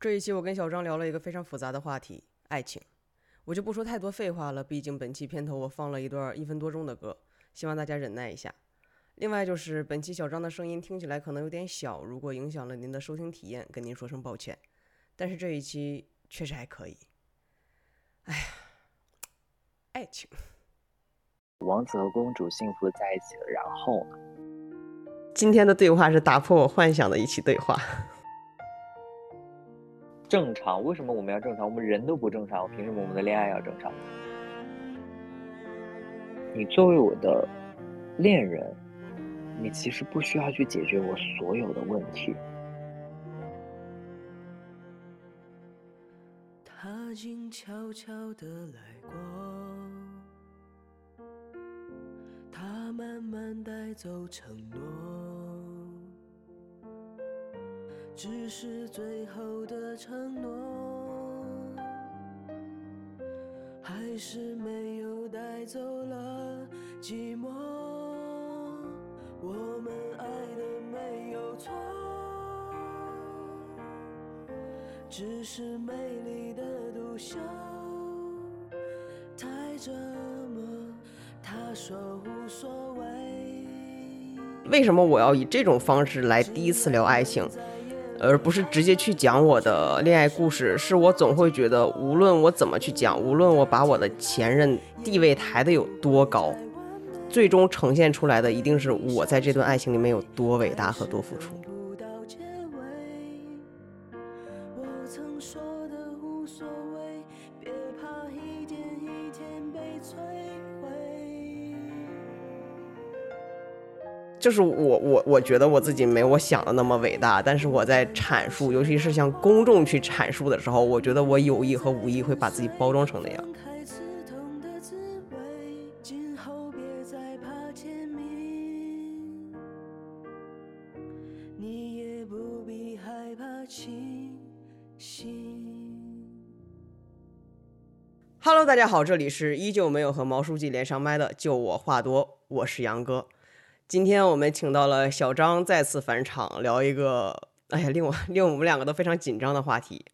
这一期我跟小张聊了一个非常复杂的话题——爱情。我就不说太多废话了，毕竟本期片头我放了一段一分多钟的歌，希望大家忍耐一下。另外就是本期小张的声音听起来可能有点小，如果影响了您的收听体验，跟您说声抱歉。但是这一期确实还可以。哎呀，爱情。王子和公主幸福在一起了，然后呢？今天的对话是打破我幻想的一期对话。正常？为什么我们要正常？我们人都不正常，凭什么我们的恋爱要正常？你作为我的恋人，你其实不需要去解决我所有的问题。他静悄悄地来过。他慢慢带走承诺，只是最后的承诺，还是没有带走了寂寞。我们爱的没有错，只是美丽的独秀太折磨。他说无所谓。为什么我要以这种方式来第一次聊爱情，而不是直接去讲我的恋爱故事？是我总会觉得，无论我怎么去讲，无论我把我的前任地位抬得有多高，最终呈现出来的一定是我在这段爱情里面有多伟大和多付出。就是我我我觉得我自己没我想的那么伟大，但是我在阐述，尤其是向公众去阐述的时候，我觉得我有意和无意会把自己包装成那样。Hello，大家好，这里是依旧没有和毛书记连上麦的，就我话多，我是杨哥。今天我们请到了小张再次返场，聊一个哎呀令我令我们两个都非常紧张的话题。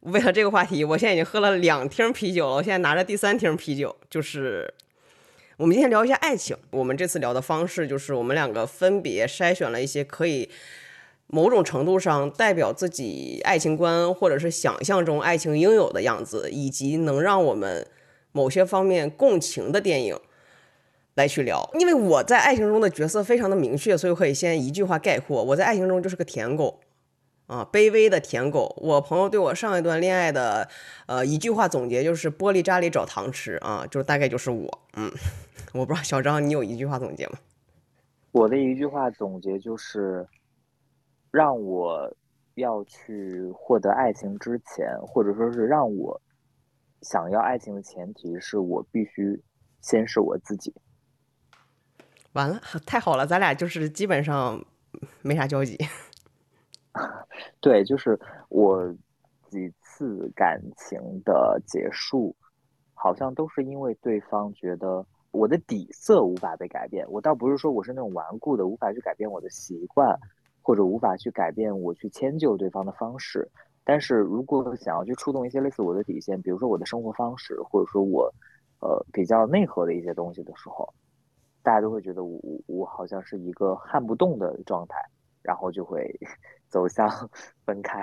为了这个话题，我现在已经喝了两听啤酒了，我现在拿着第三听啤酒。就是我们今天聊一下爱情。我们这次聊的方式就是我们两个分别筛选了一些可以某种程度上代表自己爱情观，或者是想象中爱情应有的样子，以及能让我们某些方面共情的电影。来去聊，因为我在爱情中的角色非常的明确，所以我可以先一句话概括：我在爱情中就是个舔狗，啊，卑微的舔狗。我朋友对我上一段恋爱的，呃，一句话总结就是“玻璃渣里找糖吃”，啊，就是大概就是我。嗯，我不知道小张，你有一句话总结吗？我的一句话总结就是，让我要去获得爱情之前，或者说是让我想要爱情的前提是我必须先是我自己。完了，太好了，咱俩就是基本上没啥交集。对，就是我几次感情的结束，好像都是因为对方觉得我的底色无法被改变。我倒不是说我是那种顽固的，无法去改变我的习惯，或者无法去改变我去迁就对方的方式。但是如果想要去触动一些类似我的底线，比如说我的生活方式，或者说我呃比较内核的一些东西的时候。大家都会觉得我我好像是一个撼不动的状态，然后就会 走向 分开。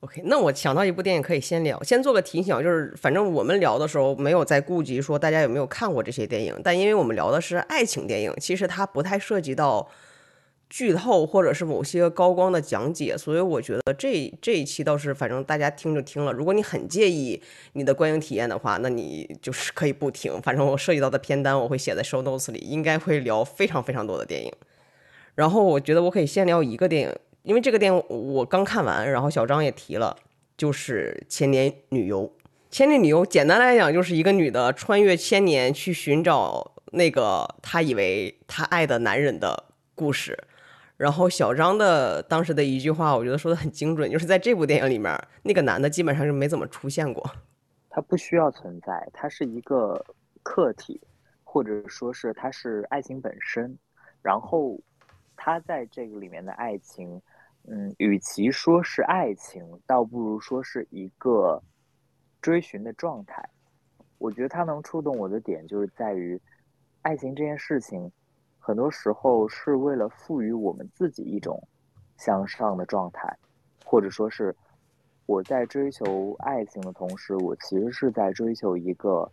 OK，那我想到一部电影可以先聊，先做个提醒，就是反正我们聊的时候没有在顾及说大家有没有看过这些电影，但因为我们聊的是爱情电影，其实它不太涉及到。剧透或者是某些高光的讲解，所以我觉得这这一期倒是反正大家听就听了。如果你很介意你的观影体验的话，那你就是可以不听。反正我涉及到的片单我会写在 show notes 里，应该会聊非常非常多的电影。然后我觉得我可以先聊一个电影，因为这个电影我刚看完，然后小张也提了，就是《千年女优》。《千年女优》简单来讲就是一个女的穿越千年去寻找那个她以为她爱的男人的故事。然后小张的当时的一句话，我觉得说的很精准，就是在这部电影里面，那个男的基本上是没怎么出现过，他不需要存在，他是一个客体，或者说是他是爱情本身。然后他在这个里面的爱情，嗯，与其说是爱情，倒不如说是一个追寻的状态。我觉得他能触动我的点，就是在于爱情这件事情，很多时候是为了赋予我们自己一种向上的状态，或者说是我在追求爱情的同时，我其实是在追求一个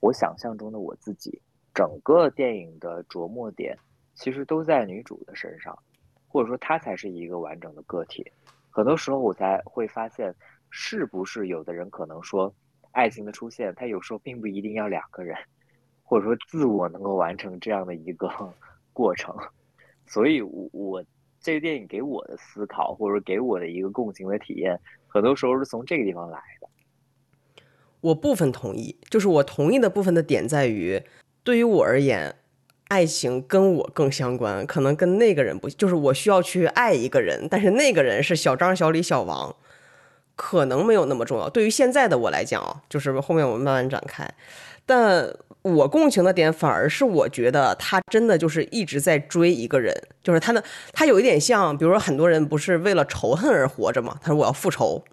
我想象中的我自己。整个电影的琢磨点其实都在女主的身上，或者说她才是一个完整的个体。很多时候我才会发现，是不是有的人可能说。爱情的出现，它有时候并不一定要两个人，或者说自我能够完成这样的一个过程。所以，我我这个电影给我的思考，或者说给我的一个共情的体验，很多时候是从这个地方来的。我部分同意，就是我同意的部分的点在于，对于我而言，爱情跟我更相关，可能跟那个人不，就是我需要去爱一个人，但是那个人是小张、小李、小王。可能没有那么重要，对于现在的我来讲啊，就是后面我们慢慢展开。但我共情的点反而是我觉得他真的就是一直在追一个人，就是他的他有一点像，比如说很多人不是为了仇恨而活着嘛，他说我要复仇。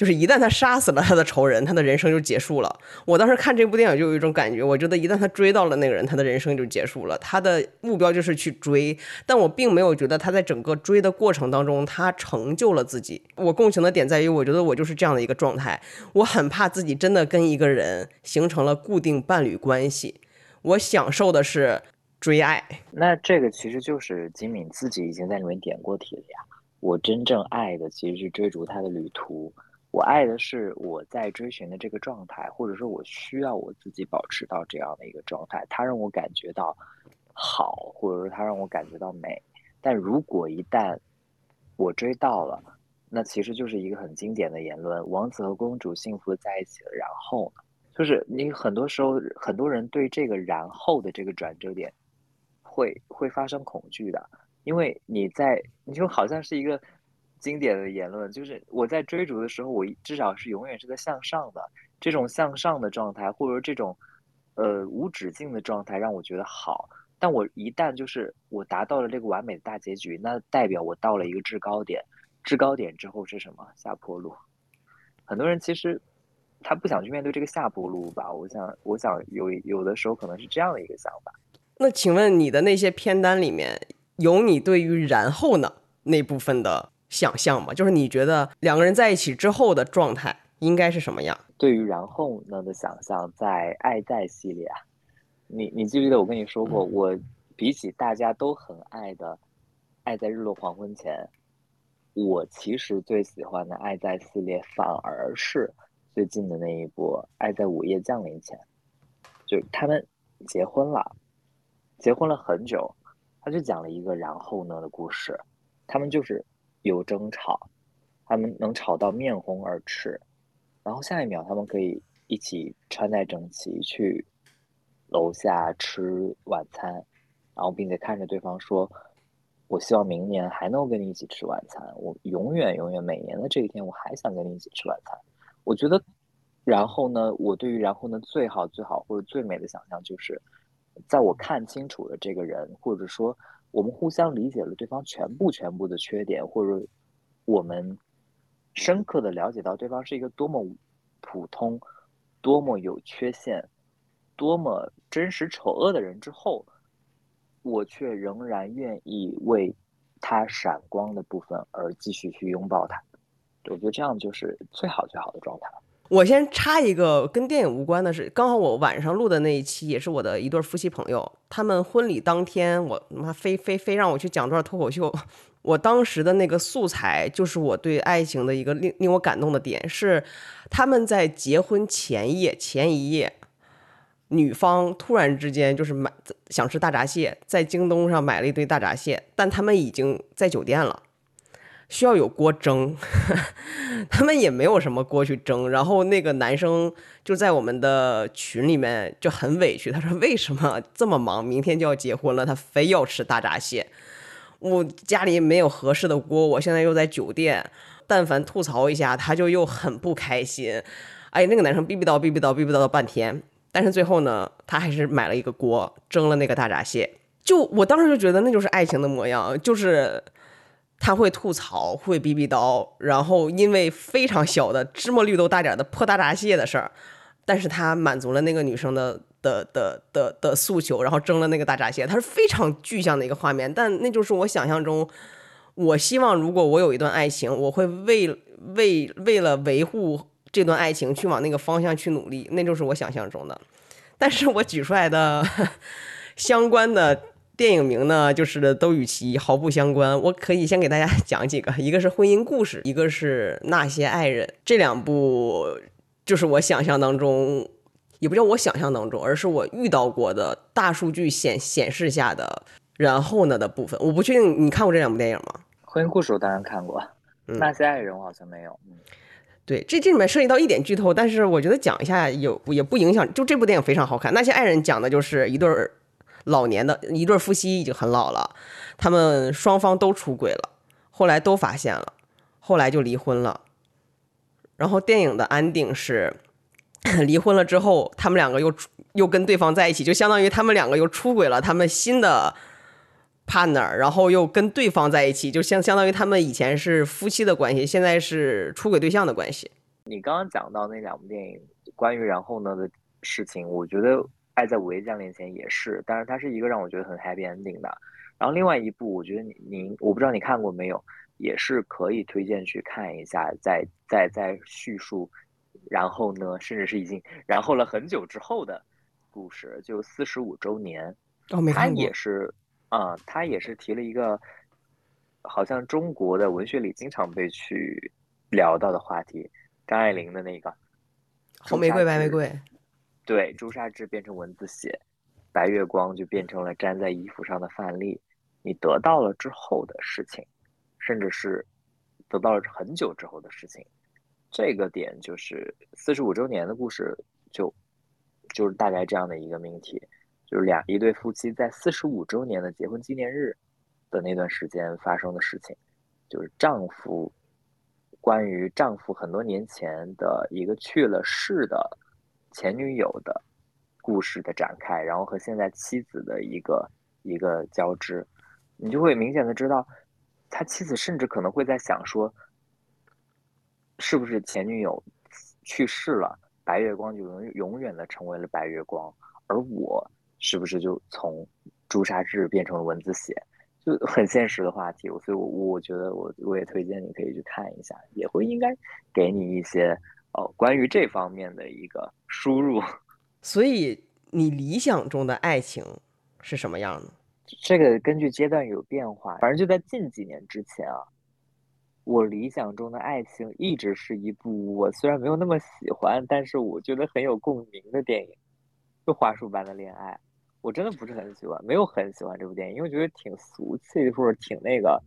就是一旦他杀死了他的仇人，他的人生就结束了。我当时看这部电影就有一种感觉，我觉得一旦他追到了那个人，他的人生就结束了。他的目标就是去追，但我并没有觉得他在整个追的过程当中他成就了自己。我共情的点在于，我觉得我就是这样的一个状态。我很怕自己真的跟一个人形成了固定伴侣关系。我享受的是追爱。那这个其实就是金敏自己已经在里面点过题了呀。我真正爱的其实是追逐他的旅途。我爱的是我在追寻的这个状态，或者说我需要我自己保持到这样的一个状态，它让我感觉到好，或者说它让我感觉到美。但如果一旦我追到了，那其实就是一个很经典的言论：王子和公主幸福的在一起了，然后呢？就是你很多时候很多人对这个然后的这个转折点会会发生恐惧的，因为你在你就好像是一个。经典的言论就是，我在追逐的时候，我至少是永远是在向上的。这种向上的状态，或者说这种，呃，无止境的状态，让我觉得好。但我一旦就是我达到了这个完美的大结局，那代表我到了一个制高点。制高点之后是什么？下坡路。很多人其实他不想去面对这个下坡路吧？我想，我想有有的时候可能是这样的一个想法。那请问你的那些片单里面有你对于然后呢那部分的？想象嘛，就是你觉得两个人在一起之后的状态应该是什么样？对于然后呢的想象，在《爱在》系列啊，你你记不记得我跟你说过，我比起大家都很爱的《爱在日落黄昏前》，我其实最喜欢的《爱在》系列反而是最近的那一部《爱在午夜降临前》，就他们结婚了，结婚了很久，他就讲了一个然后呢的故事，他们就是。有争吵，他们能吵到面红耳赤，然后下一秒他们可以一起穿戴整齐去楼下吃晚餐，然后并且看着对方说：“我希望明年还能跟你一起吃晚餐，我永远永远每年的这一天我还想跟你一起吃晚餐。”我觉得，然后呢，我对于然后呢最好最好或者最美的想象就是，在我看清楚了这个人，或者说。我们互相理解了对方全部全部的缺点，或者我们深刻的了解到对方是一个多么普通、多么有缺陷、多么真实丑恶的人之后，我却仍然愿意为他闪光的部分而继续去拥抱他。我觉得这样就是最好最好的状态了。我先插一个跟电影无关的是，刚好我晚上录的那一期也是我的一对夫妻朋友，他们婚礼当天，我妈非非非让我去讲段脱口秀。我当时的那个素材就是我对爱情的一个令令我感动的点是，他们在结婚前夜前一夜，女方突然之间就是买想吃大闸蟹，在京东上买了一堆大闸蟹，但他们已经在酒店了。需要有锅蒸，他们也没有什么锅去蒸。然后那个男生就在我们的群里面就很委屈，他说：“为什么这么忙，明天就要结婚了，他非要吃大闸蟹？我家里没有合适的锅，我现在又在酒店，但凡吐槽一下，他就又很不开心。哎，那个男生逼逼叨逼逼叨逼逼叨了半天，但是最后呢，他还是买了一个锅蒸了那个大闸蟹。就我当时就觉得那就是爱情的模样，就是。他会吐槽，会逼逼叨，然后因为非常小的芝麻绿豆大点的破大闸蟹的事儿，但是他满足了那个女生的的的的的诉求，然后蒸了那个大闸蟹，它是非常具象的一个画面，但那就是我想象中，我希望如果我有一段爱情，我会为为为了维护这段爱情去往那个方向去努力，那就是我想象中的。但是我举出来的相关的。电影名呢，就是都与其毫不相关。我可以先给大家讲几个，一个是婚姻故事，一个是那些爱人。这两部就是我想象当中，也不叫我想象当中，而是我遇到过的大数据显显示下的。然后呢的部分，我不确定你看过这两部电影吗？婚姻故事我当然看过，那些爱人我好像没有。嗯，对，这这里面涉及到一点剧透，但是我觉得讲一下有也不影响。就这部电影非常好看，那些爱人讲的就是一对儿。老年的一对夫妻已经很老了，他们双方都出轨了，后来都发现了，后来就离婚了。然后电影的安定是，离婚了之后，他们两个又又跟对方在一起，就相当于他们两个又出轨了，他们新的 partner，然后又跟对方在一起，就相相当于他们以前是夫妻的关系，现在是出轨对象的关系。你刚刚讲到那两部电影关于然后呢的事情，我觉得。爱在午夜降临前也是，但是它是一个让我觉得很 happy ending 的。然后另外一部，我觉得你您我不知道你看过没有，也是可以推荐去看一下。在在在叙述，然后呢，甚至是已经然后了很久之后的故事，就四十五周年。哦，没看过。他也是啊，他也是提了一个，好像中国的文学里经常被去聊到的话题，张爱玲的那个红玫瑰白玫瑰。对，朱砂痣变成文字写，白月光就变成了粘在衣服上的范例。你得到了之后的事情，甚至是得到了很久之后的事情，这个点就是四十五周年的故事，就就是大概这样的一个命题，就是两一对夫妻在四十五周年的结婚纪念日的那段时间发生的事情，就是丈夫关于丈夫很多年前的一个去了世的。前女友的故事的展开，然后和现在妻子的一个一个交织，你就会明显的知道，他妻子甚至可能会在想说，是不是前女友去世了，白月光就永永远的成为了白月光，而我是不是就从朱砂痣变成了蚊子血，就很现实的话题，所以我我觉得我我也推荐你可以去看一下，也会应该给你一些。哦，关于这方面的一个输入，所以你理想中的爱情是什么样的？这个根据阶段有变化。反正就在近几年之前啊，我理想中的爱情一直是一部我虽然没有那么喜欢，但是我觉得很有共鸣的电影，就《花束般的恋爱》。我真的不是很喜欢，没有很喜欢这部电影，因为我觉得挺俗气或者挺那个，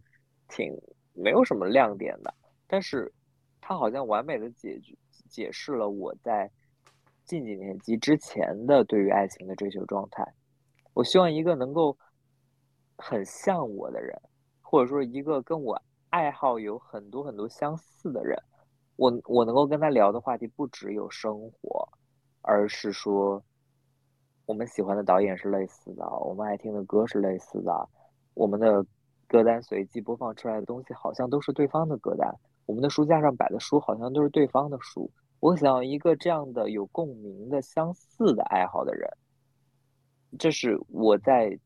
挺没有什么亮点的。但是它好像完美的解决。解释了我在近几年及之前的对于爱情的追求状态。我希望一个能够很像我的人，或者说一个跟我爱好有很多很多相似的人，我我能够跟他聊的话题不只有生活，而是说我们喜欢的导演是类似的，我们爱听的歌是类似的，我们的歌单随机播放出来的东西好像都是对方的歌单，我们的书架上摆的书好像都是对方的书。我想要一个这样的有共鸣的、相似的爱好的人，这是我在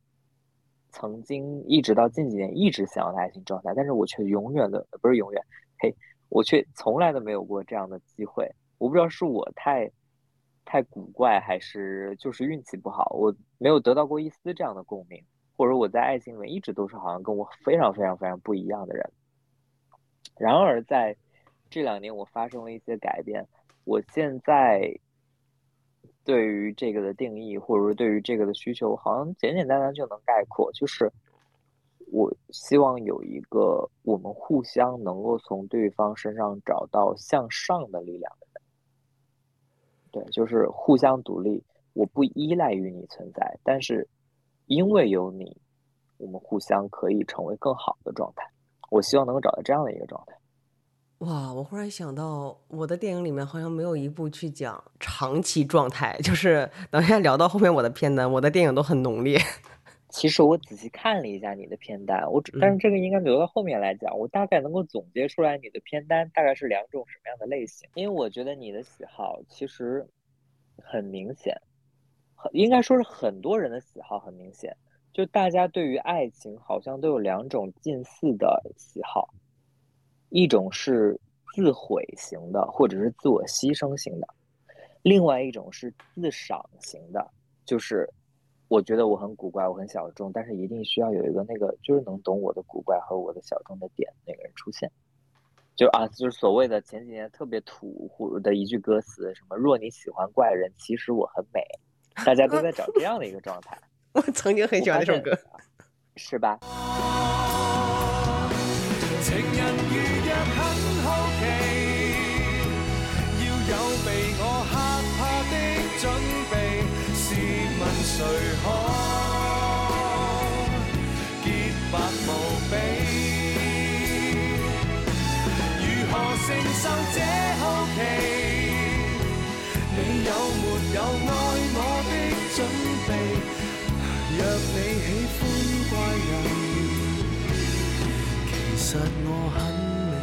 曾经一直到近几年一直想要的爱情状态，但是我却永远的不是永远，嘿，我却从来都没有过这样的机会。我不知道是我太太古怪，还是就是运气不好，我没有得到过一丝这样的共鸣，或者我在爱情里面一直都是好像跟我非常非常非常不一样的人。然而在这两年，我发生了一些改变。我现在对于这个的定义，或者说对于这个的需求，好像简简单单就能概括，就是我希望有一个我们互相能够从对方身上找到向上的力量的人。对，就是互相独立，我不依赖于你存在，但是因为有你，我们互相可以成为更好的状态。我希望能够找到这样的一个状态。哇，我忽然想到，我的电影里面好像没有一部去讲长期状态。就是等一下聊到后面我的片单，我的电影都很浓烈。其实我仔细看了一下你的片单，我但是这个应该留到后面来讲。我大概能够总结出来你的片单大概是两种什么样的类型，因为我觉得你的喜好其实很明显，很应该说是很多人的喜好很明显，就大家对于爱情好像都有两种近似的喜好，一种是自毁型的，或者是自我牺牲型的，另外一种是自赏型的，就是。我觉得我很古怪，我很小众，但是一定需要有一个那个就是能懂我的古怪和我的小众的点那个人出现，就啊，就是所谓的前几年特别土的一句歌词，什么若你喜欢怪人，其实我很美，大家都在找这样的一个状态。我曾经很喜欢这首歌，是吧？实我很美。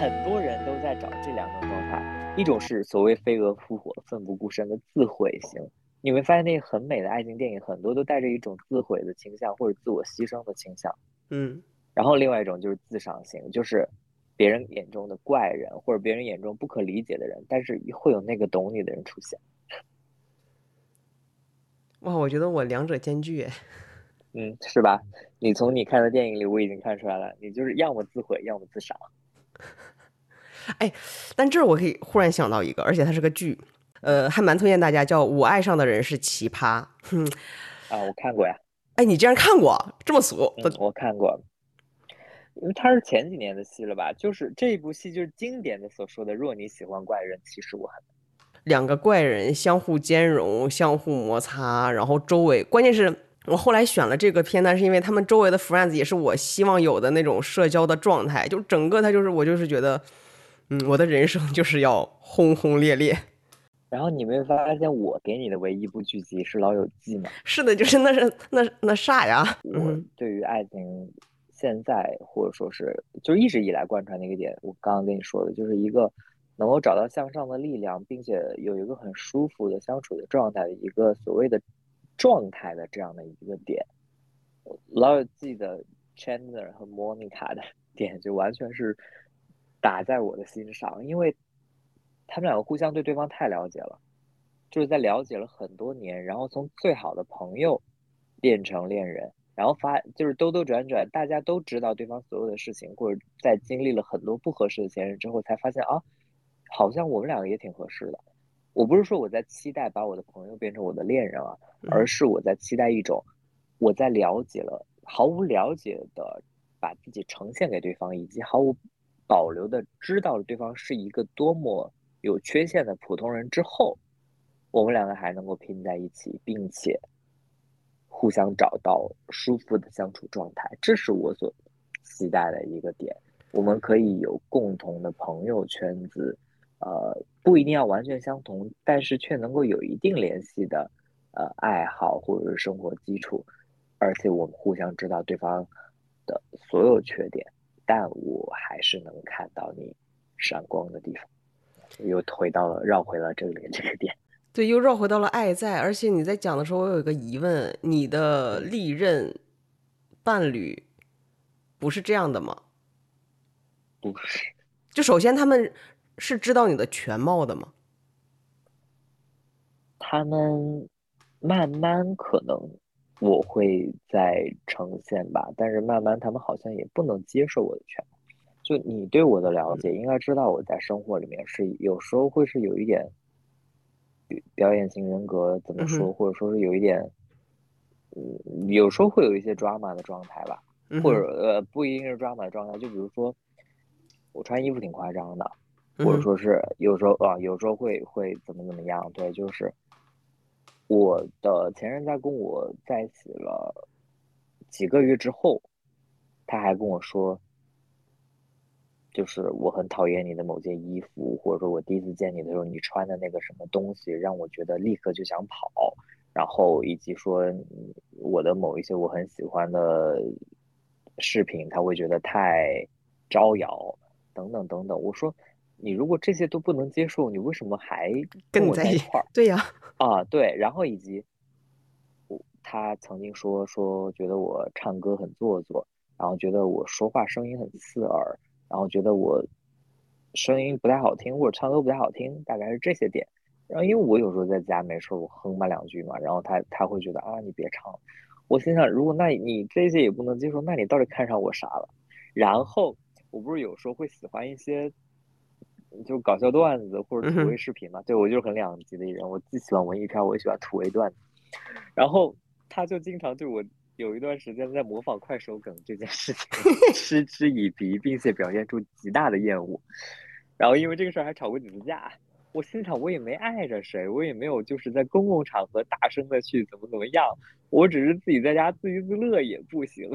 很多人都在找这两种状态，一种是所谓飞蛾扑火、奋不顾身的自毁型。你会发现，那个很美的爱情电影，很多都带着一种自毁的倾向，或者自我牺牲的倾向。嗯，然后另外一种就是自赏型，就是别人眼中的怪人，或者别人眼中不可理解的人，但是会有那个懂你的人出现。哇，我觉得我两者兼具，哎，嗯，是吧？你从你看的电影里，我已经看出来了，你就是要么自毁，要么自杀。哎，但这我可以忽然想到一个，而且它是个剧。呃，还蛮推荐大家，叫我爱上的人是奇葩。哼，啊，我看过呀。哎，你竟然看过，这么俗？我看过，因为它是前几年的戏了吧？就是这一部戏，就是经典的所说的“若你喜欢怪人，其实我很……”两个怪人相互兼容，相互摩擦，然后周围，关键是我后来选了这个片段，是因为他们周围的 friends 也是我希望有的那种社交的状态，就整个他就是我就是觉得，嗯，我的人生就是 要轰轰烈烈。然后你没发现我给你的唯一一部剧集是《老友记》吗？是的，就是那是那那啥呀？我对于爱情，现在或者说是就一直以来贯穿的一个点，我刚刚跟你说的，就是一个能够找到向上的力量，并且有一个很舒服的相处的状态的一个所谓的状态的这样的一个点。《老友记》的 Chandler 和 Monica 的 点就完全是打在我的心上，因为。他们两个互相对对方太了解了，就是在了解了很多年，然后从最好的朋友变成恋人，然后发就是兜兜转转，大家都知道对方所有的事情，或者在经历了很多不合适的前任之后，才发现啊，好像我们两个也挺合适的。我不是说我在期待把我的朋友变成我的恋人啊，而是我在期待一种我在了解了毫无了解的把自己呈现给对方，以及毫无保留的知道了对方是一个多么。有缺陷的普通人之后，我们两个还能够拼在一起，并且互相找到舒服的相处状态，这是我所期待的一个点。我们可以有共同的朋友圈子，呃，不一定要完全相同，但是却能够有一定联系的呃爱好或者是生活基础，而且我们互相知道对方的所有缺点，但我还是能看到你闪光的地方。又回到了，绕回了这里这个点，对，又绕回到了爱在。而且你在讲的时候，我有一个疑问：你的历任伴侣不是这样的吗？不是。就首先他们是知道你的全貌的吗？他们慢慢可能我会再呈现吧，但是慢慢他们好像也不能接受我的全貌。就你对我的了解，应该知道我在生活里面是有时候会是有一点表演型人格，怎么说，或者说是有一点，嗯，有时候会有一些 drama 的状态吧，或者呃，不一定是 drama 的状态，就比如说我穿衣服挺夸张的，或者说是有时候啊，有时候会会怎么怎么样，对，就是我的前任在跟我在一起了几个月之后，他还跟我说。就是我很讨厌你的某件衣服，或者说我第一次见你的时候，你穿的那个什么东西让我觉得立刻就想跑。然后以及说我的某一些我很喜欢的视频，他会觉得太招摇，等等等等。我说，你如果这些都不能接受，你为什么还跟我在一块儿？对呀，啊对，然后以及我他曾经说说觉得我唱歌很做作，然后觉得我说话声音很刺耳，然后觉得我声音不太好听，或者唱歌不太好听，大概是这些点。然后因为我有时候在家没事我哼吧两句嘛，然后他他会觉得啊你别唱，我心想如果那你这些也不能接受，那你到底看上我啥了？然后我不是有时候会喜欢一些就搞笑段子或者土味视频嘛？对我就是很两极的一人，我既喜欢文艺片，我也喜欢土味段子。然后他就经常对我有一段时间在模仿快手梗这件事情 嗤之以鼻，并且表现出极大的厌恶。然后因为这个事儿还吵过几次架。我心想，我也没碍着谁，我也没有就是在公共场合大声的去怎么怎么样，我只是自己在家自娱自乐也不行。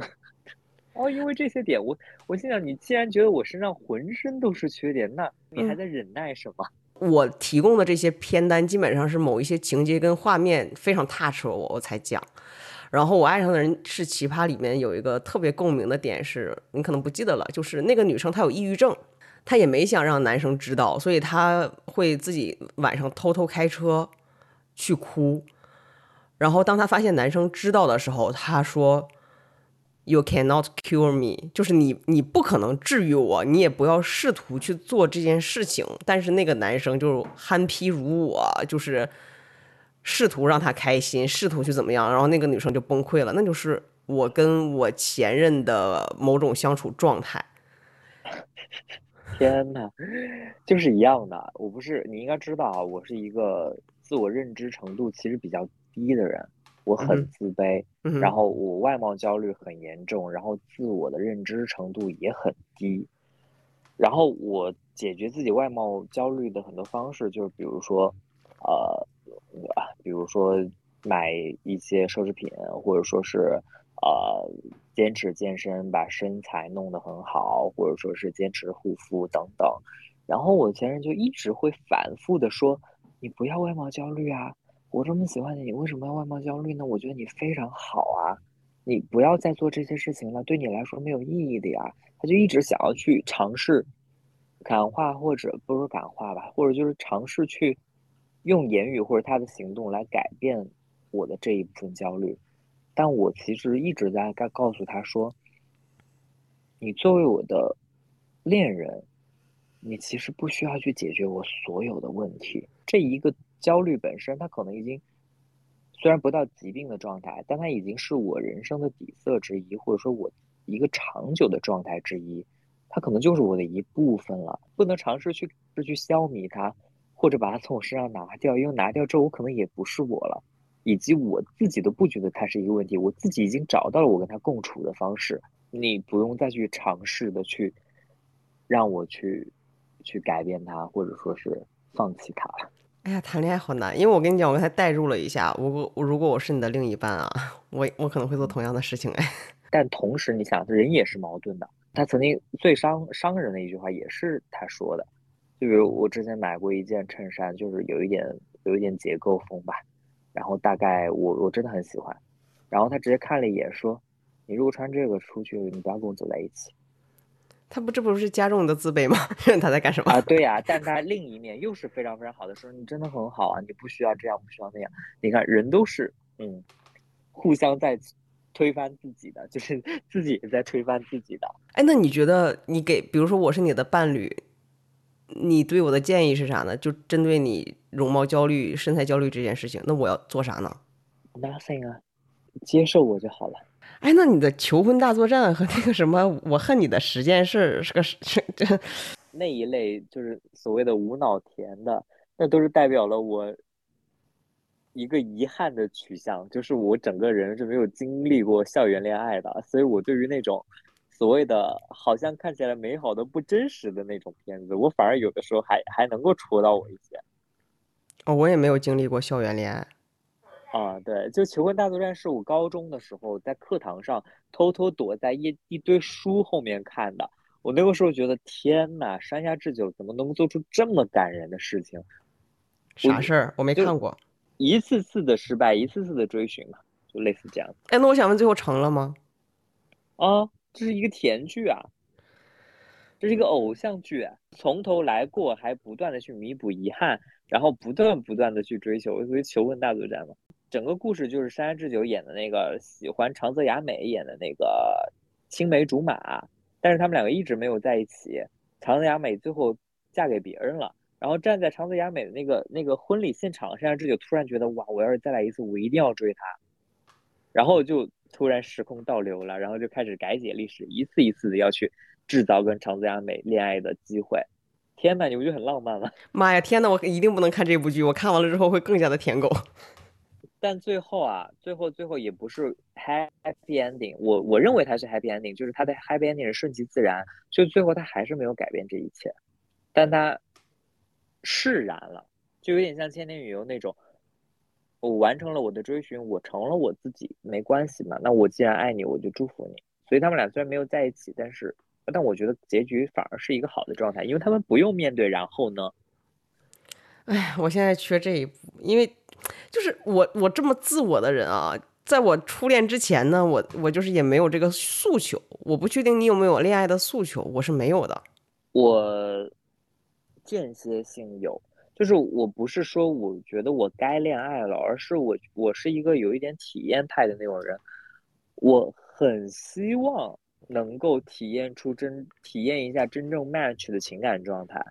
哦，因为这些点，我我心想，你既然觉得我身上浑身都是缺点，那你还在忍耐什么？我提供的这些片单基本上是某一些情节跟画面非常 touch 我，我才讲。然后我爱上的人是奇葩里面有一个特别共鸣的点是，你可能不记得了，就是那个女生她有抑郁症。她也没想让男生知道，所以她会自己晚上偷偷开车去哭。然后当她发现男生知道的时候，她说：“You cannot cure me，就是你你不可能治愈我，你也不要试图去做这件事情。”但是那个男生就憨批如我，就是试图让他开心，试图去怎么样。然后那个女生就崩溃了。那就是我跟我前任的某种相处状态。天呐，就是一样的。我不是，你应该知道啊，我是一个自我认知程度其实比较低的人，我很自卑，然后我外貌焦虑很严重，然后自我的认知程度也很低。然后我解决自己外貌焦虑的很多方式，就是比如说，呃，比如说买一些奢侈品，或者说是。呃，坚持健身，把身材弄得很好，或者说是坚持护肤等等。然后我前任就一直会反复的说：“你不要外貌焦虑啊！我这么喜欢你，你为什么要外貌焦虑呢？我觉得你非常好啊！你不要再做这些事情了，对你来说没有意义的呀。”他就一直想要去尝试感化，或者不是感化吧，或者就是尝试去用言语或者他的行动来改变我的这一部分焦虑。但我其实一直在告告诉他说：“你作为我的恋人，你其实不需要去解决我所有的问题。这一个焦虑本身，它可能已经虽然不到疾病的状态，但它已经是我人生的底色之一，或者说我一个长久的状态之一。它可能就是我的一部分了，不能尝试去去消弭它，或者把它从我身上拿掉，因为拿掉之后，我可能也不是我了。”以及我自己都不觉得它是一个问题，我自己已经找到了我跟他共处的方式，你不用再去尝试的去让我去去改变它，或者说是放弃他。哎呀，谈恋爱好难，因为我跟你讲，我刚才代入了一下，如果如果我是你的另一半啊，我我可能会做同样的事情哎。但同时，你想，人也是矛盾的。他曾经最伤伤人的一句话也是他说的，就比如我之前买过一件衬衫，就是有一点有一点结构风吧。然后大概我我真的很喜欢，然后他直接看了一眼说：“你如果穿这个出去，你不要跟我走在一起。”他不这不是加重你的自卑吗？他在干什么啊？对呀，但他另一面又是非常非常好的，说你真的很好啊，你不需要这样，不需要那样。你看人都是嗯，互相在推翻自己的，就是 自己也在推翻自己的。哎，那你觉得你给，比如说我是你的伴侣。你对我的建议是啥呢？就针对你容貌焦虑、身材焦虑这件事情，那我要做啥呢？Nothing 啊，接受我就好了。哎，那你的求婚大作战和那个什么我恨你的十件事是个是这 那一类，就是所谓的无脑甜的，那都是代表了我一个遗憾的取向，就是我整个人是没有经历过校园恋爱的，所以我对于那种。所谓的好像看起来美好的不真实的那种片子，我反而有的时候还还能够戳到我一些。哦，我也没有经历过校园恋爱。啊，对，就《求婚大作战》是我高中的时候在课堂上偷偷躲在一一堆书后面看的。我那个时候觉得，天呐，山下智久怎么能做出这么感人的事情？啥事儿？我没看过。一次次的失败，一次次的追寻嘛，就类似这样。哎，那我想问，最后成了吗？啊，这是一个甜剧啊，这是一个偶像剧啊，从头来过，还不断的去弥补遗憾，然后不断不断的去追求，所以求婚大作战嘛。整个故事就是山下智久演的那个喜欢长泽雅美演的那个青梅竹马，但是他们两个一直没有在一起。长泽雅美最后嫁给别人了，然后站在长泽雅美的那个那个婚礼现场，山下智久突然觉得哇，我要是再来一次，我一定要追她，然后就突然时空倒流了，然后就开始改写历史，一次一次的要去制造跟长泽雅美恋爱的机会。天呐，你不觉得很浪漫吗？妈呀，天呐，我一定不能看这部剧，我看完了之后会更加的舔狗。但最后啊，最后最后也不是 happy ending，我我认为它是 happy ending，就是它的 happy ending 是顺其自然，就最后他还是没有改变这一切，但他释然了，就有点像千年女优那种，我完成了我的追寻，我成了我自己，没关系嘛，那我既然爱你，我就祝福你。所以他们俩虽然没有在一起，但是但我觉得结局反而是一个好的状态，因为他们不用面对然后呢。哎，我现在缺这一步，因为就是我我这么自我的人啊，在我初恋之前呢，我我就是也没有这个诉求。我不确定你有没有恋爱的诉求，我是没有的。我间歇性有，就是我不是说我觉得我该恋爱了，而是我我是一个有一点体验派的那种人，我很希望能够体验出真体验一下真正 match 的情感状态。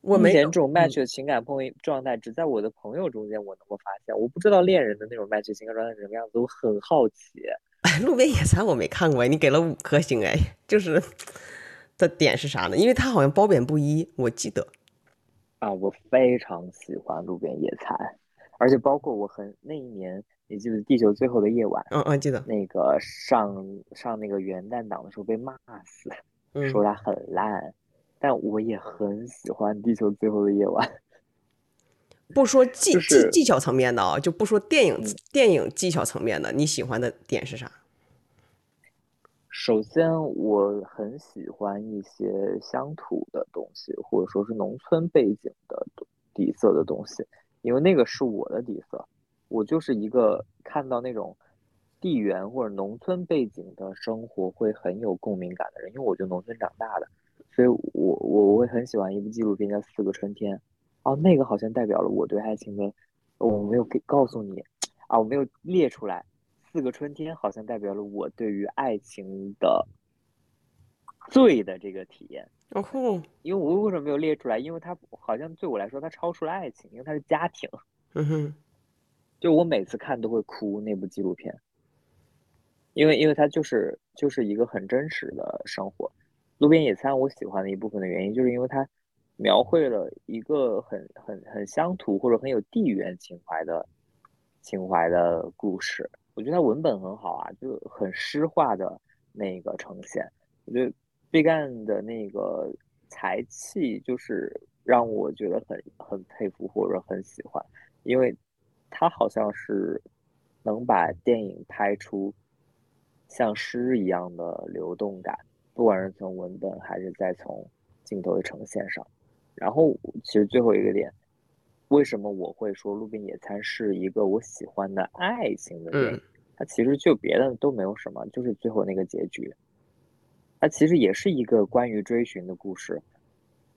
我没以前这种 match 的情感碰状态，只在我的朋友中间我能够发现，我不知道恋人的那种 match 情感状态是什么样子，我很好奇。路边野餐我没看过，你给了五颗星哎，就是的点是啥呢？因为它好像褒贬不一，我记得。啊，我非常喜欢路边野餐，而且包括我很那一年，你记得《地球最后的夜晚》？嗯嗯，记得。那个上上那个元旦档的时候被骂死，说它很烂。但我也很喜欢《地球最后的夜晚 》。不说技技技巧层面的啊，就不说电影电影技巧层面的，你喜欢的点是啥？首先，我很喜欢一些乡土的东西，或者说是农村背景的底色的东西，因为那个是我的底色。我就是一个看到那种地缘或者农村背景的生活会很有共鸣感的人，因为我就农村长大的。所以我我我会很喜欢一部纪录片叫《四个春天》，哦，那个好像代表了我对爱情的，我没有给告诉你，啊，我没有列出来，《四个春天》好像代表了我对于爱情的醉的这个体验。哦吼，因为我为什么没有列出来？因为它好像对我来说它超出了爱情，因为它是家庭。嗯哼，就我每次看都会哭那部纪录片，因为因为它就是就是一个很真实的生活。路边野餐，我喜欢的一部分的原因，就是因为它描绘了一个很很很乡土或者很有地缘情怀的情怀的故事。我觉得它文本很好啊，就很诗化的那个呈现。我觉得毕赣的那个才气，就是让我觉得很很佩服或者很喜欢，因为他好像是能把电影拍出像诗一样的流动感。不管是从文本还是在从镜头的呈现上，然后其实最后一个点，为什么我会说《路边野餐》是一个我喜欢的爱情的电影？它其实就别的都没有什么，就是最后那个结局，它其实也是一个关于追寻的故事。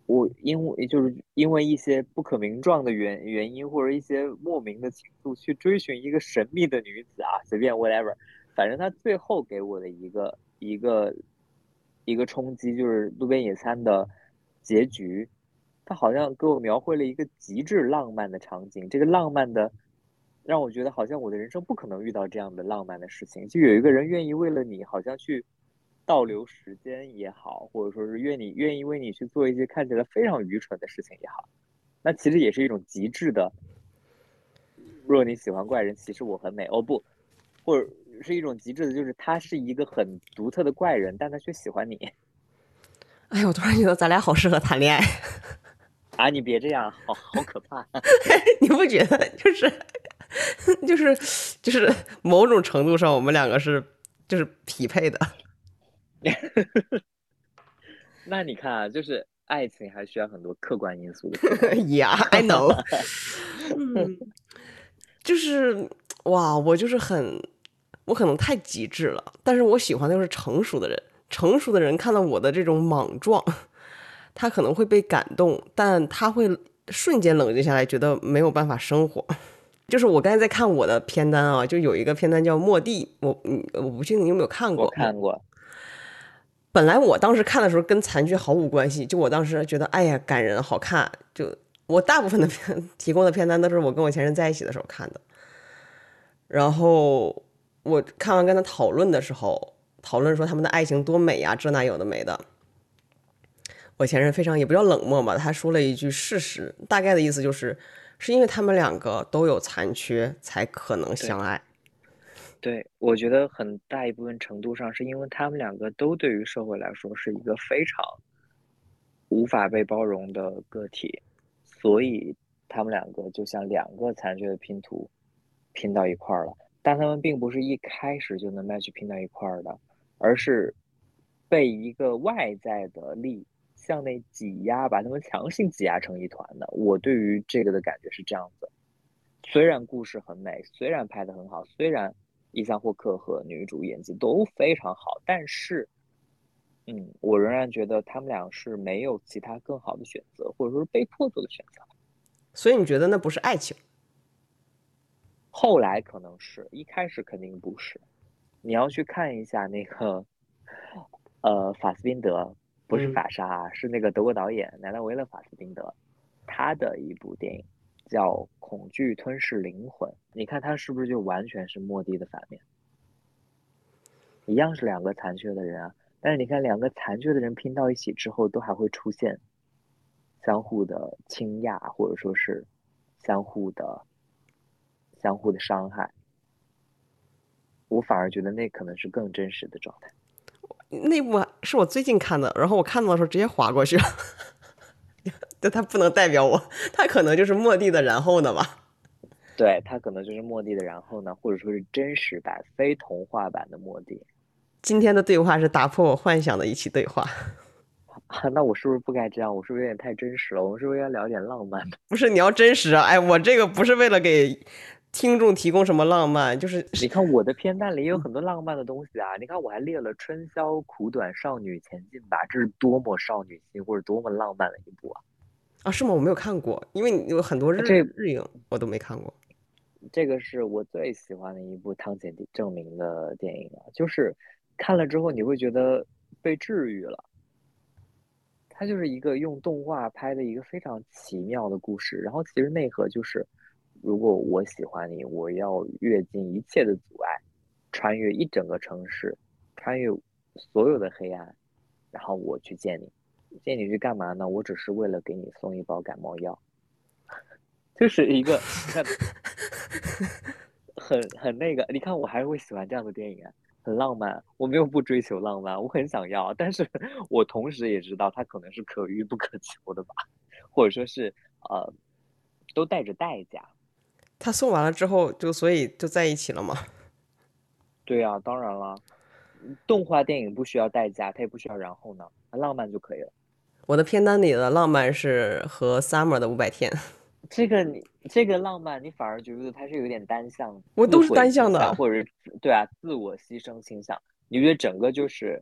我因为就是因为一些不可名状的原原因或者一些莫名的情愫去追寻一个神秘的女子啊，随便 whatever，反正他最后给我的一个一个。一个冲击就是路边野餐的结局，他好像给我描绘了一个极致浪漫的场景。这个浪漫的让我觉得好像我的人生不可能遇到这样的浪漫的事情。就有一个人愿意为了你，好像去倒流时间也好，或者说是愿你愿意为你去做一些看起来非常愚蠢的事情也好，那其实也是一种极致的。若你喜欢怪人，其实我很美。哦不，或者。是一种极致的，就是他是一个很独特的怪人，但他却喜欢你。哎呀，我突然觉得咱俩好适合谈恋爱啊！你别这样，好好可怕。你不觉得就是就是就是某种程度上，我们两个是就是匹配的？那你看啊，就是爱情还需要很多客观因素的。Yeah, I know. 嗯，就是哇，我就是很，我可能太极致了，但是我喜欢的就是成熟的人。成熟的人看到我的这种莽撞，他可能会被感动，但他会瞬间冷静下来，觉得没有办法生活。就是我刚才在看我的片单啊，就有一个片单叫《末地》，我嗯，我不确定你有没有看过。我看过。本来我当时看的时候跟残剧毫无关系，就我当时觉得，哎呀，感人好看。就我大部分的片 提供的片单都是我跟我前任在一起的时候看的。然后我看完跟他讨论的时候。讨论说他们的爱情多美呀，这那有的没的。我前任非常也不叫冷漠吧，他说了一句事实，大概的意思就是，是因为他们两个都有残缺，才可能相爱。对，我觉得很大一部分程度上是因为他们两个都对于社会来说是一个非常无法被包容的个体，所以他们两个就像两个残缺的拼图拼到一块儿了。但他们并不是一开始就能 match 拼到一块儿的。而是被一个外在的力向内挤压，把他们强行挤压成一团的。我对于这个的感觉是这样子：虽然故事很美，虽然拍的很好，虽然伊桑霍克和女主演技都非常好，但是，嗯，我仍然觉得他们俩是没有其他更好的选择，或者说是被迫做的选择。所以你觉得那不是爱情？后来可能是一开始肯定不是。你要去看一下那个，呃，法斯宾德不是法沙，是那个德国导演莱纳维勒·法斯宾德，他的一部电影叫《恐惧吞噬灵魂》。你看他是不是就完全是莫蒂的反面？一样是两个残缺的人啊，但是你看两个残缺的人拼到一起之后，都还会出现相互的倾轧，或者说是相互的、相互的伤害。我反而觉得那可能是更真实的状态。那部是我最近看的，然后我看到的时候直接划过去了。但它不能代表我，它可能就是莫蒂的然后呢吧？对，它可能就是莫蒂的然后呢，或者说是真实版、非童话版的莫蒂。今天的对话是打破我幻想的一起对话。啊，那我是不是不该这样？我是不是有点太真实了？我们是不是要聊点浪漫的？不是，你要真实啊！哎，我这个不是为了给。听众提供什么浪漫？就是你看我的片单里也有很多浪漫的东西啊！你看我还列了《春宵苦短，少女前进吧》，这是多么少女心或者多么浪漫的一部啊！啊，是吗？我没有看过，因为有很多日日影我都没看过。这个是我最喜欢的一部汤浅证明的电影啊，就是看了之后你会觉得被治愈了。它就是一个用动画拍的一个非常奇妙的故事，然后其实内核就是。如果我喜欢你，我要越尽一切的阻碍，穿越一整个城市，穿越所有的黑暗，然后我去见你。见你去干嘛呢？我只是为了给你送一包感冒药，就是一个很很那个。你看，我还会喜欢这样的电影啊，很浪漫。我没有不追求浪漫，我很想要，但是 我同时也知道它可能是可遇不可求的吧，或者说是呃，都带着代价。他送完了之后，就所以就在一起了吗？对呀，当然了，动画电影不需要代价，他也不需要然后呢，浪漫就可以了。我的片单里的浪漫是和 Summer 的五百天。这个你这个浪漫，你反而觉得它是有点单向，我都是单向的，或者是对啊，自我牺牲倾向。你觉得整个就是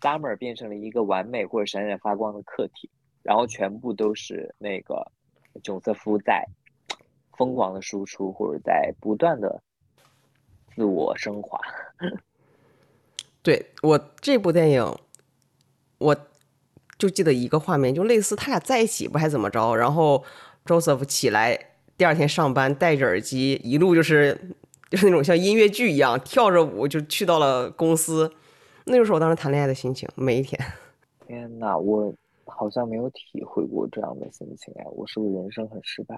Summer 变成了一个完美或者闪闪发光的客体，然后全部都是那个囧瑟夫在。疯狂的输出，或者在不断的自我升华。对我这部电影，我就记得一个画面，就类似他俩在一起不还怎么着，然后 Joseph 起来第二天上班，戴着耳机，一路就是就是那种像音乐剧一样跳着舞就去到了公司，那就是我当时谈恋爱的心情，每一天。天呐，我好像没有体会过这样的心情哎，我是不是人生很失败？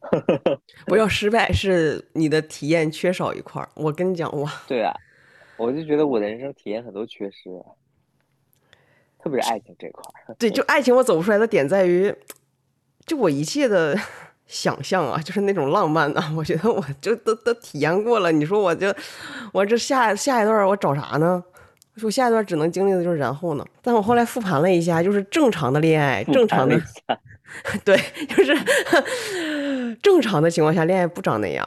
不要失败，是你的体验缺少一块儿。我跟你讲，哇，对啊，我就觉得我的人生体验很多缺失，特别是爱情这块儿。对，就爱情我走不出来的点在于，就我一切的想象啊，就是那种浪漫啊，我觉得我就都都体验过了。你说我就我这下下一段我找啥呢？说下一段只能经历的就是然后呢？但我后来复盘了一下，就是正常的恋爱，正常的。对，就是 正常的情况下，恋爱不长那样，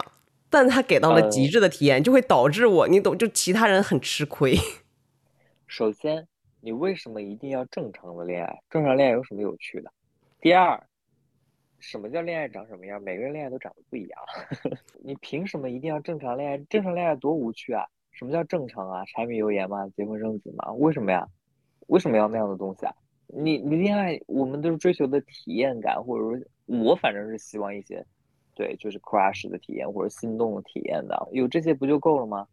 但他给到了极致的体验，就会导致我，你懂，就其他人很吃亏。首先，你为什么一定要正常的恋爱？正常恋爱有什么有趣的？第二，什么叫恋爱长什么样？每个人恋爱都长得不一样，你凭什么一定要正常恋爱？正常恋爱多无趣啊！什么叫正常啊？柴米油盐嘛，结婚生子嘛？为什么呀？为什么要那样的东西啊？你你恋爱，我们都是追求的体验感，或者说，我反正是希望一些，对，就是 crush 的体验或者心动的体验的，有这些不就够了吗？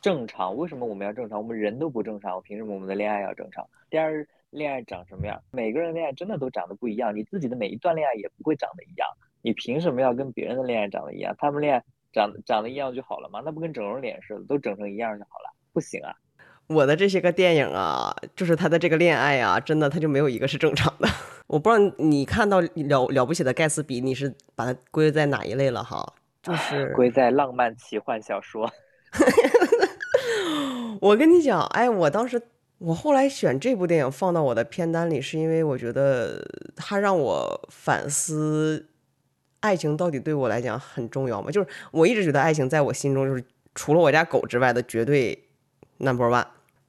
正常，为什么我们要正常？我们人都不正常，凭什么我们的恋爱要正常？第二，恋爱长什么样？每个人恋爱真的都长得不一样，你自己的每一段恋爱也不会长得一样，你凭什么要跟别人的恋爱长得一样？他们恋爱长长得一样就好了吗？那不跟整容脸似的，都整成一样就好了？不行啊！我的这些个电影啊，就是他的这个恋爱啊，真的他就没有一个是正常的。我不知道你看到了了不起的盖茨比，你是把它归在哪一类了哈？就是归在浪漫奇幻小说。我跟你讲，哎，我当时我后来选这部电影放到我的片单里，是因为我觉得它让我反思爱情到底对我来讲很重要吗？就是我一直觉得爱情在我心中就是除了我家狗之外的绝对 number one。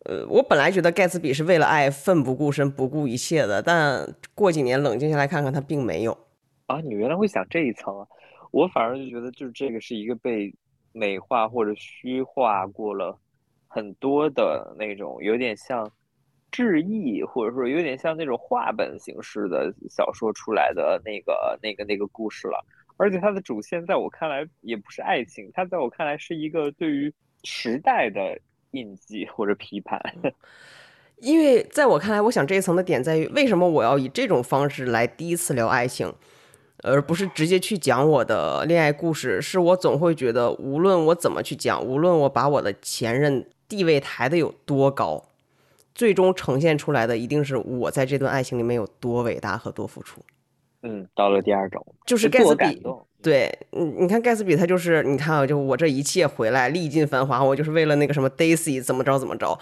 呃，我本来觉得盖茨比是为了爱奋不顾身、不顾一切的，但过几年冷静下来看看，他并没有。啊，你原来会想这一层啊？我反而就觉得，就是这个是一个被美化或者虚化过了很多的那种，有点像致意，或者说有点像那种话本形式的小说出来的那个、那个、那个故事了。而且它的主线在我看来也不是爱情，它在我看来是一个对于时代的。印记或者批判，因为在我看来，我想这一层的点在于，为什么我要以这种方式来第一次聊爱情，而不是直接去讲我的恋爱故事？是我总会觉得，无论我怎么去讲，无论我把我的前任地位抬得有多高，最终呈现出来的一定是我在这段爱情里面有多伟大和多付出。嗯，到了第二种，就是盖茨比。对，你你看盖茨比，他就是你看啊，就我这一切回来，历尽繁华，我就是为了那个什么 Daisy 怎么着怎么着。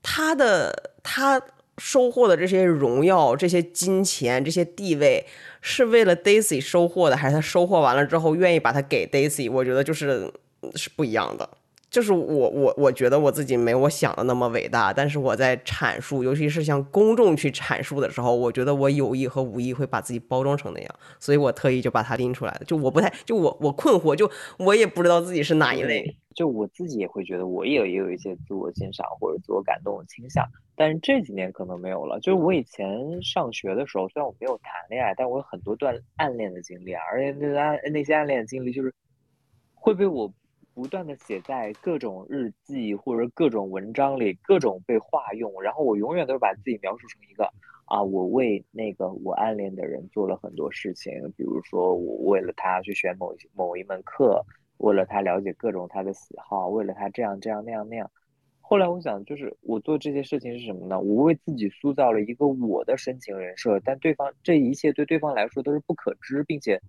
他的他收获的这些荣耀、这些金钱、这些地位，是为了 Daisy 收获的，还是他收获完了之后愿意把它给 Daisy？我觉得就是是不一样的。就是我我我觉得我自己没我想的那么伟大，但是我在阐述，尤其是向公众去阐述的时候，我觉得我有意和无意会把自己包装成那样，所以我特意就把它拎出来了。就我不太，就我我困惑，就我也不知道自己是哪一类。就我自己也会觉得，我也也有一些自我欣赏或者自我感动的倾向，但是这几年可能没有了。就是我以前上学的时候，虽然我没有谈恋爱，但我有很多段暗恋的经历啊，而且那暗那些暗恋的经历就是会被我。不断的写在各种日记或者各种文章里，各种被化用，然后我永远都是把自己描述成一个啊，我为那个我暗恋的人做了很多事情，比如说我为了他去选某一某一门课，为了他了解各种他的喜好，为了他这样这样那样那样。后来我想，就是我做这些事情是什么呢？我为自己塑造了一个我的深情人设，但对方这一切对对方来说都是不可知并且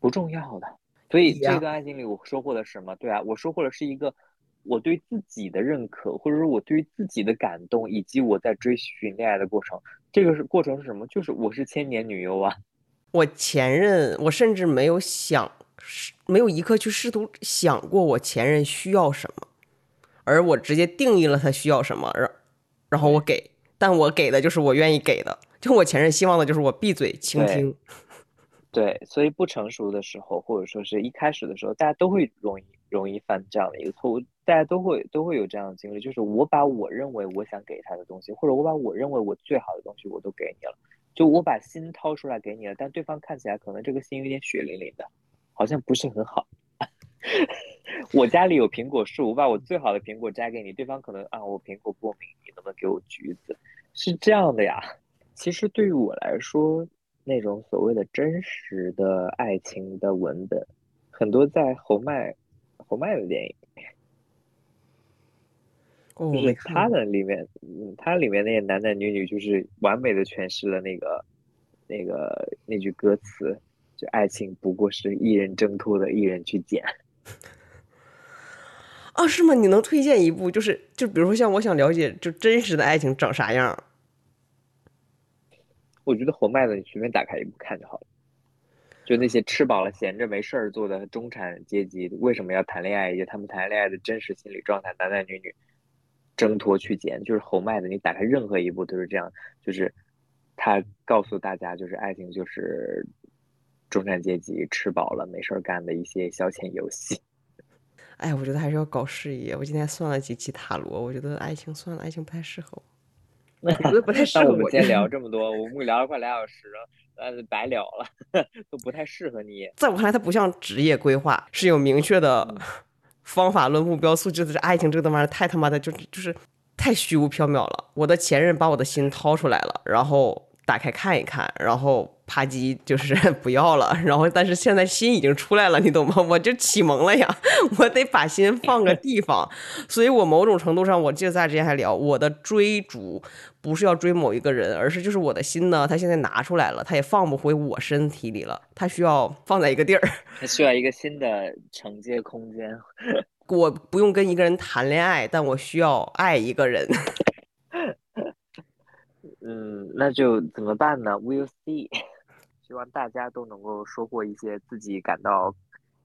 不重要的。所以这段爱情里，我收获的是什么？对啊，我收获的是一个我对自己的认可，或者说我对于自己的感动，以及我在追寻恋爱的过程。这个是过程是什么？就是我是千年女优啊！我前任，我甚至没有想，没有一刻去试图想过我前任需要什么，而我直接定义了他需要什么，然然后我给，但我给的就是我愿意给的。就我前任希望的就是我闭嘴倾听。对，所以不成熟的时候，或者说是一开始的时候，大家都会容易容易犯这样的一个错误，大家都会都会有这样的经历，就是我把我认为我想给他的东西，或者我把我认为我最好的东西我都给你了，就我把心掏出来给你了，但对方看起来可能这个心有点血淋淋的，好像不是很好。我家里有苹果树，我把我最好的苹果摘给你，对方可能啊，我苹果过敏，你能不能给我橘子？是这样的呀。其实对于我来说。那种所谓的真实的爱情的文本，很多在侯麦侯麦的电影，就是他的里面，嗯，他里面那些男男女女，就是完美的诠释了那个那个那句歌词，就爱情不过是一人挣脱的，一人去捡。哦，是吗？你能推荐一部，就是就比如说像我想了解，就真实的爱情长啥样？我觉得侯麦的你随便打开一部看就好了。就那些吃饱了闲着没事儿做的中产阶级，为什么要谈恋爱？以及他们谈恋爱的真实心理状态，男男女女挣脱去捡，就是侯麦的。你打开任何一部都是这样，就是他告诉大家，就是爱情就是中产阶级吃饱了没事儿干的一些消遣游戏。哎，我觉得还是要搞事业。我今天算了几期塔罗，我觉得爱情算了，爱情不太适合我。我觉得不太适合我们先聊这么多，我们聊了快俩小时了。呃，白聊了，都不太适合你。在我看来，它不像职业规划，是有明确的 方法论、目标、素质的。爱情这个玩意儿太他妈的，就就是太虚无缥缈了。我的前任把我的心掏出来了，然后打开看一看，然后。啪叽就是 不要了，然后但是现在心已经出来了，你懂吗？我就启蒙了呀，我得把心放个地方。所以我某种程度上，我记得咱俩之前还聊，我的追逐不是要追某一个人，而是就是我的心呢，他现在拿出来了，他也放不回我身体里了，他需要放在一个地儿，他需要一个新的承接空间。我不用跟一个人谈恋爱，但我需要爱一个人。嗯，那就怎么办呢？We'll see。希望大家都能够收获一些自己感到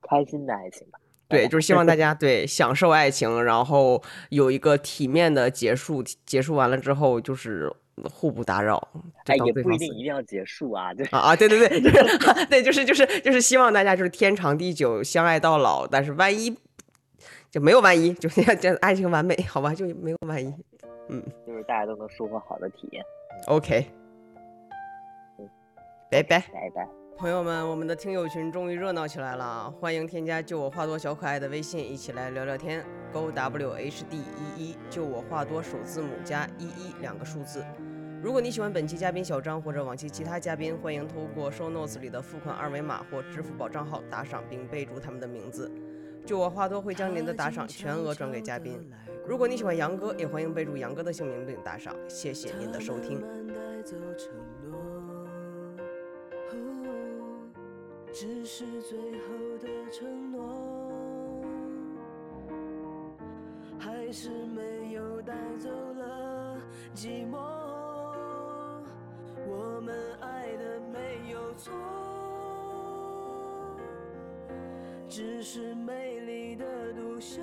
开心的爱情吧。对，就是希望大家对享受爱情，然后有一个体面的结束。结束完了之后，就是互不打扰。哎，也不一定一定要结束啊。对啊啊，对对对，对，就是就是就是希望大家就是天长地久，相爱到老。但是万一就没有万一，就 是这爱情完美，好吧？就没有万一。嗯，就是大家都能收获好的体验。OK。拜拜拜拜，朋友们，我们的听友群终于热闹起来了，欢迎添加“就我话多小可爱”的微信，一起来聊聊天。Go W H D 一一，就我话多首字母加一一两个数字。如果你喜欢本期嘉宾小张或者往期其他嘉宾，欢迎通过 Show Notes 里的付款二维码或支付宝账号打赏，并备注他们的名字。就我话多会将您的打赏全额转给嘉宾。如果你喜欢杨哥，也欢迎备注杨哥的姓名并打赏。谢谢您的收听。只是最后的承诺，还是没有带走了寂寞。我们爱的没有错，只是美丽的独秀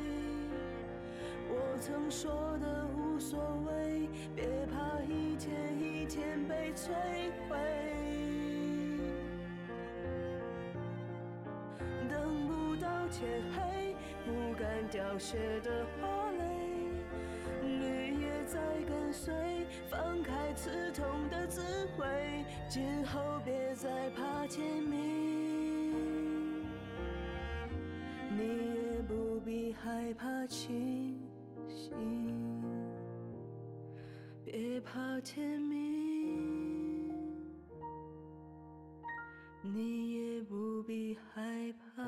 曾说的无所谓，别怕一天一天被摧毁，等不到天黑。不敢凋谢的花蕾，绿叶在跟随，放开刺痛的滋味，今后别再怕天明，你也不必害怕清别怕天明，你也不必害怕。